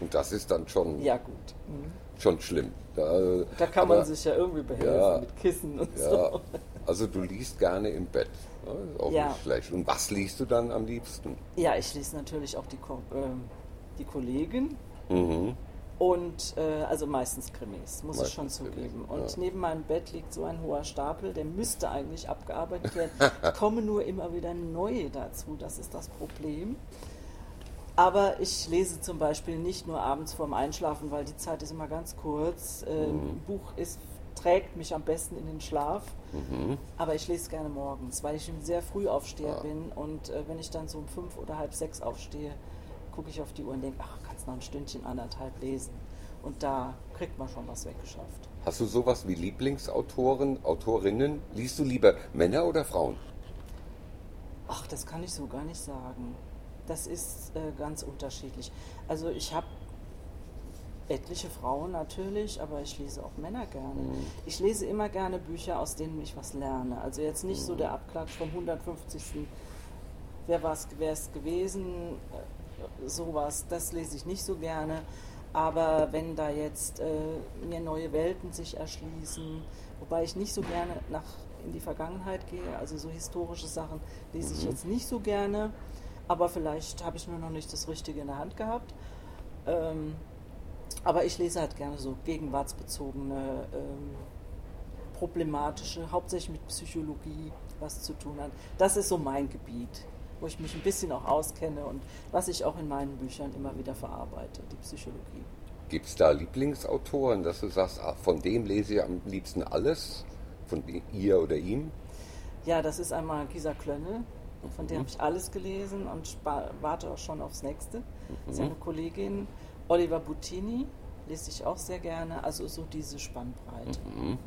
Und das ist dann schon, ja, gut. Mhm. schon schlimm. Da, da kann aber, man sich ja irgendwie behelfen ja, mit Kissen und ja, so. Also du liest gerne im Bett. Ist auch ja. nicht schlecht. Und was liest du dann am liebsten? Ja, ich lese natürlich auch die, äh, die Kollegen. Mhm. Und äh, also meistens Krimis, muss meistens ich schon zugeben. Krimis, und ja. neben meinem Bett liegt so ein hoher Stapel, der müsste eigentlich abgearbeitet werden. kommen nur immer wieder neue dazu, das ist das Problem. Aber ich lese zum Beispiel nicht nur abends vorm Einschlafen, weil die Zeit ist immer ganz kurz. Äh, mhm. Ein Buch ist, trägt mich am besten in den Schlaf. Mhm. Aber ich lese gerne morgens, weil ich sehr früh aufsteher ja. bin. Und äh, wenn ich dann so um fünf oder halb sechs aufstehe, gucke ich auf die Uhr und denke, ach, kannst noch ein Stündchen, anderthalb lesen. Und da kriegt man schon was weggeschafft. Hast du sowas wie Lieblingsautoren, Autorinnen? Liest du lieber Männer oder Frauen? Ach, das kann ich so gar nicht sagen. Das ist äh, ganz unterschiedlich. Also ich habe etliche Frauen natürlich, aber ich lese auch Männer gerne. Mhm. Ich lese immer gerne Bücher, aus denen ich was lerne. Also jetzt nicht mhm. so der Abklatsch vom 150. Wer war es gewesen? sowas, das lese ich nicht so gerne. Aber wenn da jetzt äh, mir neue Welten sich erschließen, wobei ich nicht so gerne nach in die Vergangenheit gehe, also so historische Sachen lese ich mhm. jetzt nicht so gerne, aber vielleicht habe ich nur noch nicht das Richtige in der Hand gehabt. Ähm, aber ich lese halt gerne so gegenwartsbezogene, ähm, problematische, hauptsächlich mit Psychologie was zu tun hat. Das ist so mein Gebiet wo ich mich ein bisschen auch auskenne und was ich auch in meinen Büchern immer wieder verarbeite, die Psychologie. Gibt es da Lieblingsautoren, dass du sagst, ah, von dem lese ich am liebsten alles, von ihr oder ihm? Ja, das ist einmal Gisa Klönne, von mhm. der habe ich alles gelesen und warte auch schon aufs nächste. Mhm. Das ist eine Kollegin. Oliver Buttini lese ich auch sehr gerne, also so diese Spannbreite. Mhm.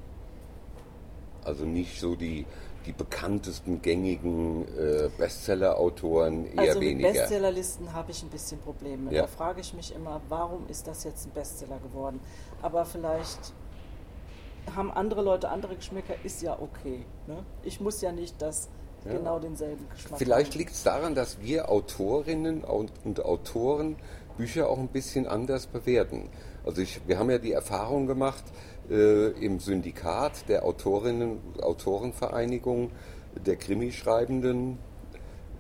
Also nicht so die die bekanntesten, gängigen äh, Bestseller-Autoren eher also mit weniger. Bestsellerlisten habe ich ein bisschen Probleme. Ja. Da frage ich mich immer, warum ist das jetzt ein Bestseller geworden? Aber vielleicht haben andere Leute andere Geschmäcker, ist ja okay. Ne? Ich muss ja nicht das Ja. genau denselben Geschmack Vielleicht liegt es daran, dass wir Autorinnen und, und Autoren Bücher auch ein bisschen anders bewerten. Also ich, wir haben ja die Erfahrung gemacht äh, im Syndikat der Autorinnen Autorenvereinigung der Krimischreibenden,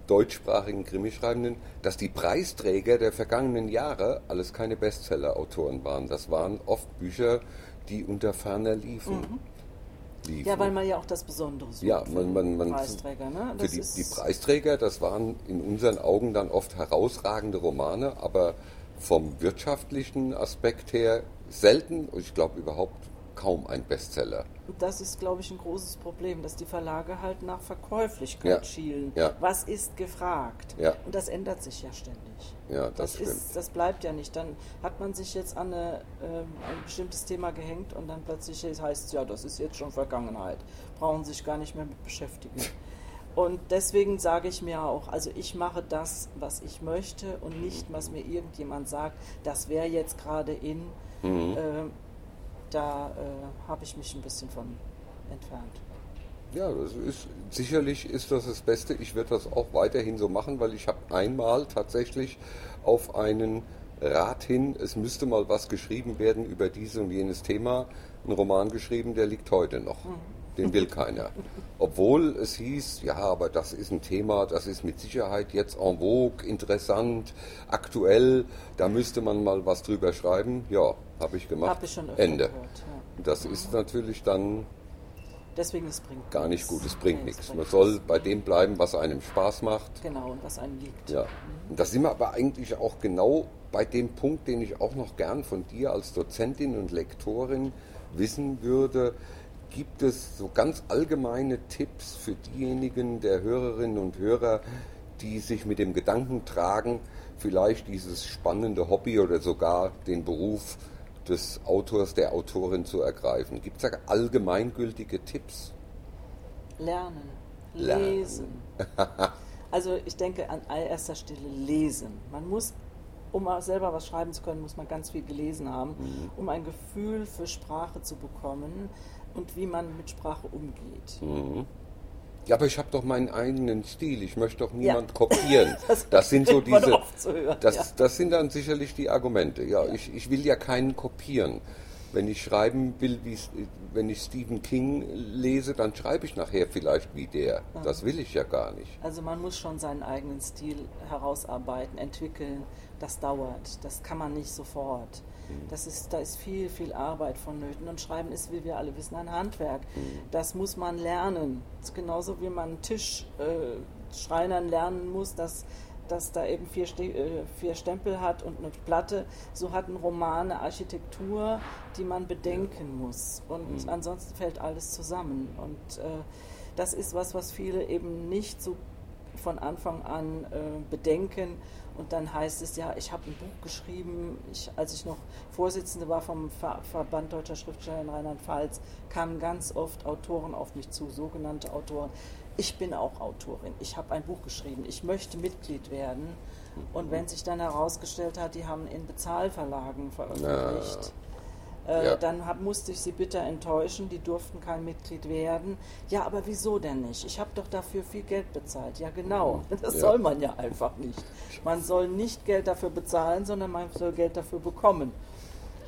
deutschsprachigen Krimischreibenden, dass die Preisträger der vergangenen Jahre alles keine Bestseller-Autoren waren. Das waren oft Bücher, die unter ferner liefen. Liefen. Ja, weil man ja auch das Besondere sucht. Ja, für man, man, man, Preisträger. Ne? Für Das die, ist, die Preisträger, das waren in unseren Augen dann oft herausragende Romane, aber vom wirtschaftlichen Aspekt her selten, ich glaube überhaupt kaum ein Bestseller. Das ist, glaube ich, ein großes Problem, dass die Verlage halt nach Verkäuflichkeit Ja. schielen. Ja. Was ist gefragt? Ja. Und das ändert sich ja ständig. Ja, das, Das, stimmt. ist, das bleibt ja nicht. Dann hat man sich jetzt an eine, ähm, ein bestimmtes Thema gehängt und dann plötzlich heißt es, ja, das ist jetzt schon Vergangenheit. Brauchen sich gar nicht mehr mit beschäftigen. Und deswegen sage ich mir auch, also ich mache das, was ich möchte und nicht, was mir irgendjemand sagt, das wäre jetzt gerade in. Mhm. Ähm, da äh, habe ich mich ein bisschen von entfernt. Ja, das ist sicherlich ist das das Beste. Ich werde das auch weiterhin so machen, weil ich habe einmal tatsächlich auf einen Rat hin, es müsste mal was geschrieben werden über dieses und jenes Thema, einen Roman geschrieben, der liegt heute noch. Den will keiner. Obwohl es hieß, ja, aber das ist ein Thema, das ist mit Sicherheit jetzt en vogue, interessant, aktuell, da müsste man mal was drüber schreiben. Ja, habe ich gemacht. Habe ich schon Ende. gehört. Ja. Das ist natürlich dann Deswegen, es bringt gar nicht gut, es bringt Nee, nichts. bringt Man soll nichts. bei dem bleiben, was einem Spaß macht. Genau, und was einem liegt. Ja. Und da sind wir aber eigentlich auch genau bei dem Punkt, den ich auch noch gern von dir als Dozentin und Lektorin wissen würde. Gibt es so ganz allgemeine Tipps für diejenigen der Hörerinnen und Hörer, die sich mit dem Gedanken tragen, vielleicht dieses spannende Hobby oder sogar den Beruf des Autors, der Autorin zu ergreifen? Gibt es da allgemeingültige Tipps? Lernen, Lernen. lesen. also ich denke an allererster Stelle lesen. Man muss, um auch selber was schreiben zu können, muss man ganz viel gelesen haben, Mhm. um ein Gefühl für Sprache zu bekommen und wie man mit Sprache umgeht. Mhm. Ja, aber ich habe doch meinen eigenen Stil. Ich möchte doch niemand Ja. kopieren. Das Das, sind so diese. hören, das, ja. das sind dann sicherlich die Argumente. Ja, Ich, ich will ja keinen kopieren. Wenn ich schreiben will, wie, wenn ich Stephen King lese, dann schreibe ich nachher vielleicht wie der. Das will ich ja gar nicht. Also man muss schon seinen eigenen Stil herausarbeiten, entwickeln. Das dauert. Das kann man nicht sofort. Das ist, da ist viel, viel Arbeit vonnöten. Und Schreiben ist, wie wir alle wissen, ein Handwerk. Das muss man lernen. Das ist genauso wie man Tisch äh, Schreinern lernen muss, dass, dass da eben vier, äh, vier Stempel hat und eine Platte. So hat ein Roman eine Architektur, die man bedenken muss. Und ansonsten fällt alles zusammen. Und äh, das ist was, was viele eben nicht so von Anfang an äh, bedenken. Und dann heißt es, ja, ich habe ein Buch geschrieben, ich, als ich noch Vorsitzende war vom Ver Verband Deutscher Schriftsteller in Rheinland-Pfalz, kamen ganz oft Autoren auf mich zu, sogenannte Autoren. Ich bin auch Autorin, ich habe ein Buch geschrieben, ich möchte Mitglied werden. Und wenn sich dann herausgestellt hat, die haben in Bezahlverlagen veröffentlicht, äh, Ja. dann hab, musste ich sie bitter enttäuschen, die durften kein Mitglied werden. Ja, aber wieso denn nicht? Ich habe doch dafür viel Geld bezahlt. Ja, genau. Das Ja. soll man ja einfach nicht. Man soll nicht Geld dafür bezahlen, sondern man soll Geld dafür bekommen.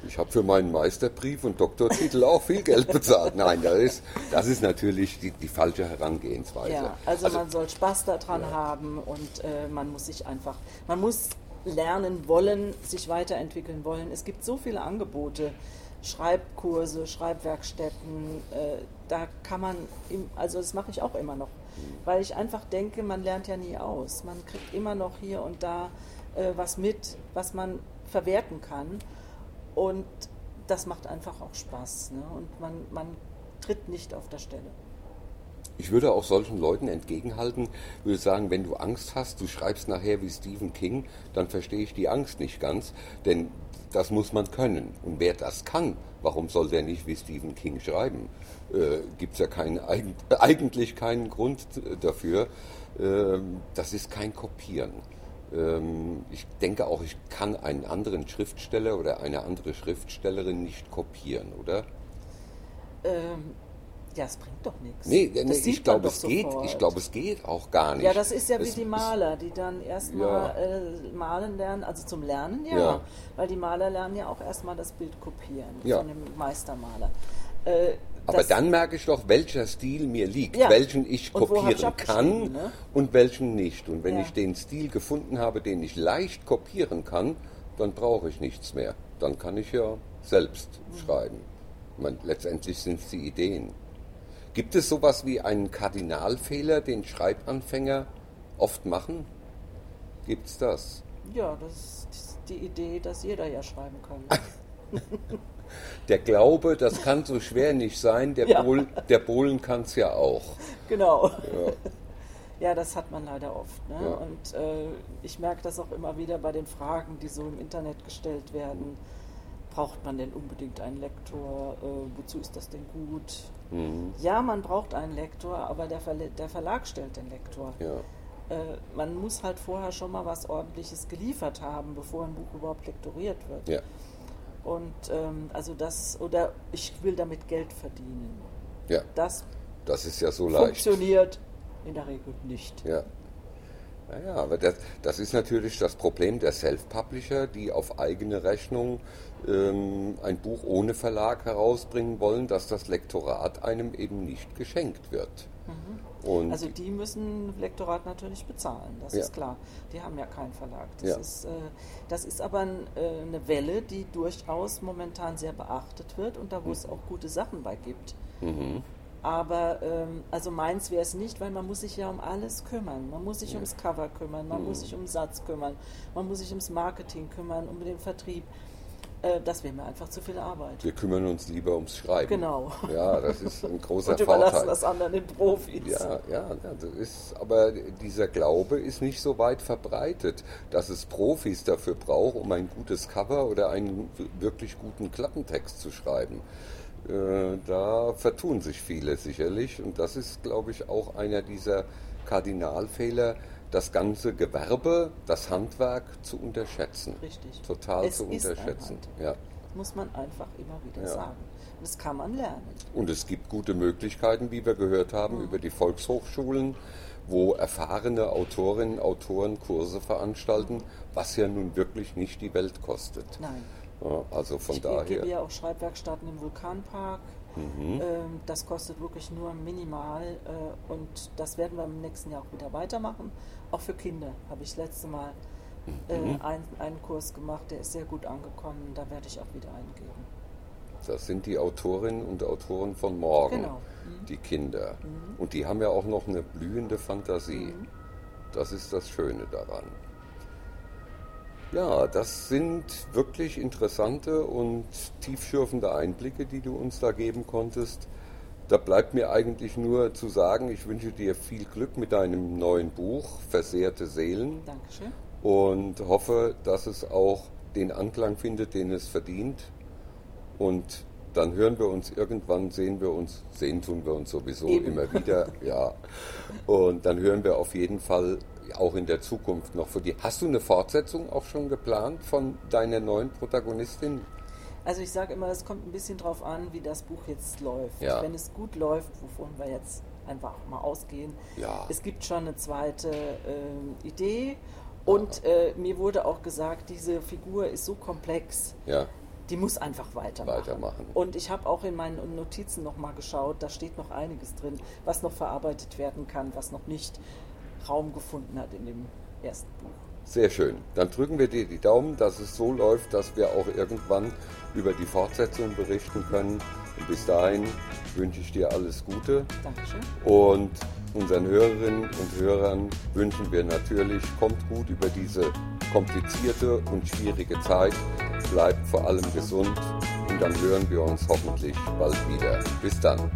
Ich habe für meinen Meisterbrief und Doktortitel auch viel Geld bezahlt. Nein, das ist, das ist natürlich die, die falsche Herangehensweise. Ja, also, man soll Spaß daran haben und äh, man muss sich einfach, man muss lernen wollen, sich weiterentwickeln wollen. Es gibt so viele Angebote, Schreibkurse, Schreibwerkstätten, äh, da kann man, im, also das mache ich auch immer noch, weil ich einfach denke, man lernt ja nie aus. Man kriegt immer noch hier und da äh, was mit, was man verwerten kann und das macht einfach auch Spaß. Ne? Und man, man tritt nicht auf der Stelle. Ich würde auch solchen Leuten entgegenhalten, würde sagen, wenn du Angst hast, du schreibst nachher wie Stephen King, dann verstehe ich die Angst nicht ganz, denn das muss man können. Und wer das kann, warum soll der nicht wie Stephen King schreiben? Äh, Gibt es ja keinen, eigentlich keinen Grund dafür. Äh, das ist kein Kopieren. Ähm, ich denke auch, ich kann einen anderen Schriftsteller oder eine andere Schriftstellerin nicht kopieren, oder? Ähm, ja, es bringt doch nichts. Nee, nee ich glaube, es geht, ich glaube, es geht auch gar nicht. Ja, das ist ja wie es, die Maler, die dann erstmal ja. äh, malen lernen, also zum Lernen, ja, ja, Weil die Maler lernen ja auch erstmal das Bild kopieren ja. von dem Meistermaler. Äh, aber dann merke ich doch, welcher Stil mir liegt, ja. welchen ich kopieren ich kann ne? und welchen nicht. Und wenn ja. ich den Stil gefunden habe, den ich leicht kopieren kann, dann brauche ich nichts mehr. Dann kann ich ja selbst mhm. schreiben. meine, letztendlich sind es die Ideen. Gibt es sowas wie einen Kardinalfehler, den Schreibanfänger oft machen? Gibt es das? Ja, das ist die Idee, dass jeder ja schreiben kann. der Glaube, das kann so schwer nicht sein, der, ja. Bol, der Bohlen kann es ja auch. Genau. Ja. ja. das hat man leider oft. Ne? Ja. Und äh, ich merke das auch immer wieder bei den Fragen, die so im Internet gestellt werden. Braucht man denn unbedingt einen Lektor? Äh, wozu ist das denn gut? Mhm. Ja, man braucht einen Lektor, aber der, Verle der Verlag stellt den Lektor. Ja. Äh, man muss halt vorher schon mal was Ordentliches geliefert haben, bevor ein Buch überhaupt lektoriert wird. Ja. Und ähm, also das, oder ich will damit Geld verdienen. Ja. Das, das ist ja so leicht. Funktioniert in der Regel nicht. Ja. Naja, aber das, das ist natürlich das Problem der Self-Publisher, die auf eigene Rechnung ähm, ein Buch ohne Verlag herausbringen wollen, dass das Lektorat einem eben nicht geschenkt wird. Mhm. also die müssen Lektorat natürlich bezahlen, das ja. ist klar. Die haben ja keinen Verlag. Das, ja. ist, äh, das ist aber ein, äh, eine Welle, die durchaus momentan sehr beachtet wird und da wo mhm. es auch gute Sachen bei gibt. Mhm. Aber ähm, also meins wäre es nicht, weil man muss sich ja um alles kümmern. Man muss sich ja. ums Cover kümmern, man mhm. muss sich um Satz kümmern, man muss sich ums Marketing kümmern, um den Vertrieb. Äh, das wäre mir einfach zu viel Arbeit. Wir kümmern uns lieber ums Schreiben. Genau. Ja, das ist ein großer Und überlassen Vorteil. das anderen den Profis. Ja, ja, das ist, aber dieser Glaube ist nicht so weit verbreitet, dass es Profis dafür braucht, um ein gutes Cover oder einen wirklich guten Klappentext zu schreiben. Äh, da vertun sich viele sicherlich und das ist, glaube ich, auch einer dieser Kardinalfehler, das ganze Gewerbe, das Handwerk zu unterschätzen. Richtig. Total es zu unterschätzen. Ja. Muss man einfach immer wieder ja. sagen. Das kann man lernen. Und es gibt gute Möglichkeiten, wie wir gehört haben, mhm. über die Volkshochschulen, wo erfahrene Autorinnen und Autoren Kurse veranstalten, was ja nun wirklich nicht die Welt kostet. Nein. Ja, also von ich daher. Ich gebe ja auch Schreibwerkstatten im Vulkanpark. Mhm. Ähm, das kostet wirklich nur minimal äh, und das werden wir im nächsten Jahr auch wieder weitermachen. Auch für Kinder habe ich letzte Mal äh, mhm. einen Kurs gemacht, der ist sehr gut angekommen. Da werde ich auch wieder eingeben. Das sind die Autorinnen und Autoren von morgen, genau. mhm. die Kinder. Mhm. Und die haben ja auch noch eine blühende Fantasie. Mhm. Das ist das Schöne daran. Ja, das sind wirklich interessante und tiefschürfende Einblicke, die du uns da geben konntest. Da bleibt mir eigentlich nur zu sagen, ich wünsche dir viel Glück mit deinem neuen Buch, Versehrte Seelen. Dankeschön. Und hoffe, dass es auch den Anklang findet, den es verdient. Und dann hören wir uns irgendwann, sehen wir uns, sehen tun wir uns sowieso Eben. immer wieder, ja. Und dann hören wir auf jeden Fall auch in der Zukunft noch für die. Hast du eine Fortsetzung auch schon geplant von deiner neuen Protagonistin? Also ich sage immer, es kommt ein bisschen drauf an, wie das Buch jetzt läuft. Ja. Wenn es gut läuft, wovon wir jetzt einfach mal ausgehen. Ja. Es gibt schon eine zweite äh, Idee und äh, mir wurde auch gesagt, diese Figur ist so komplex. Ja. Die muss einfach weitermachen. weitermachen. Und ich habe auch in meinen Notizen nochmal geschaut, da steht noch einiges drin, was noch verarbeitet werden kann, was noch nicht Raum gefunden hat in dem ersten Buch. Sehr schön. Dann drücken wir dir die Daumen, dass es so läuft, dass wir auch irgendwann über die Fortsetzung berichten können. Und bis dahin wünsche ich dir alles Gute. Dankeschön. Und unseren Hörerinnen und Hörern wünschen wir natürlich, kommt gut über diese komplizierte und schwierige Zeit, bleibt vor allem gesund und dann hören wir uns hoffentlich bald wieder. Bis dann.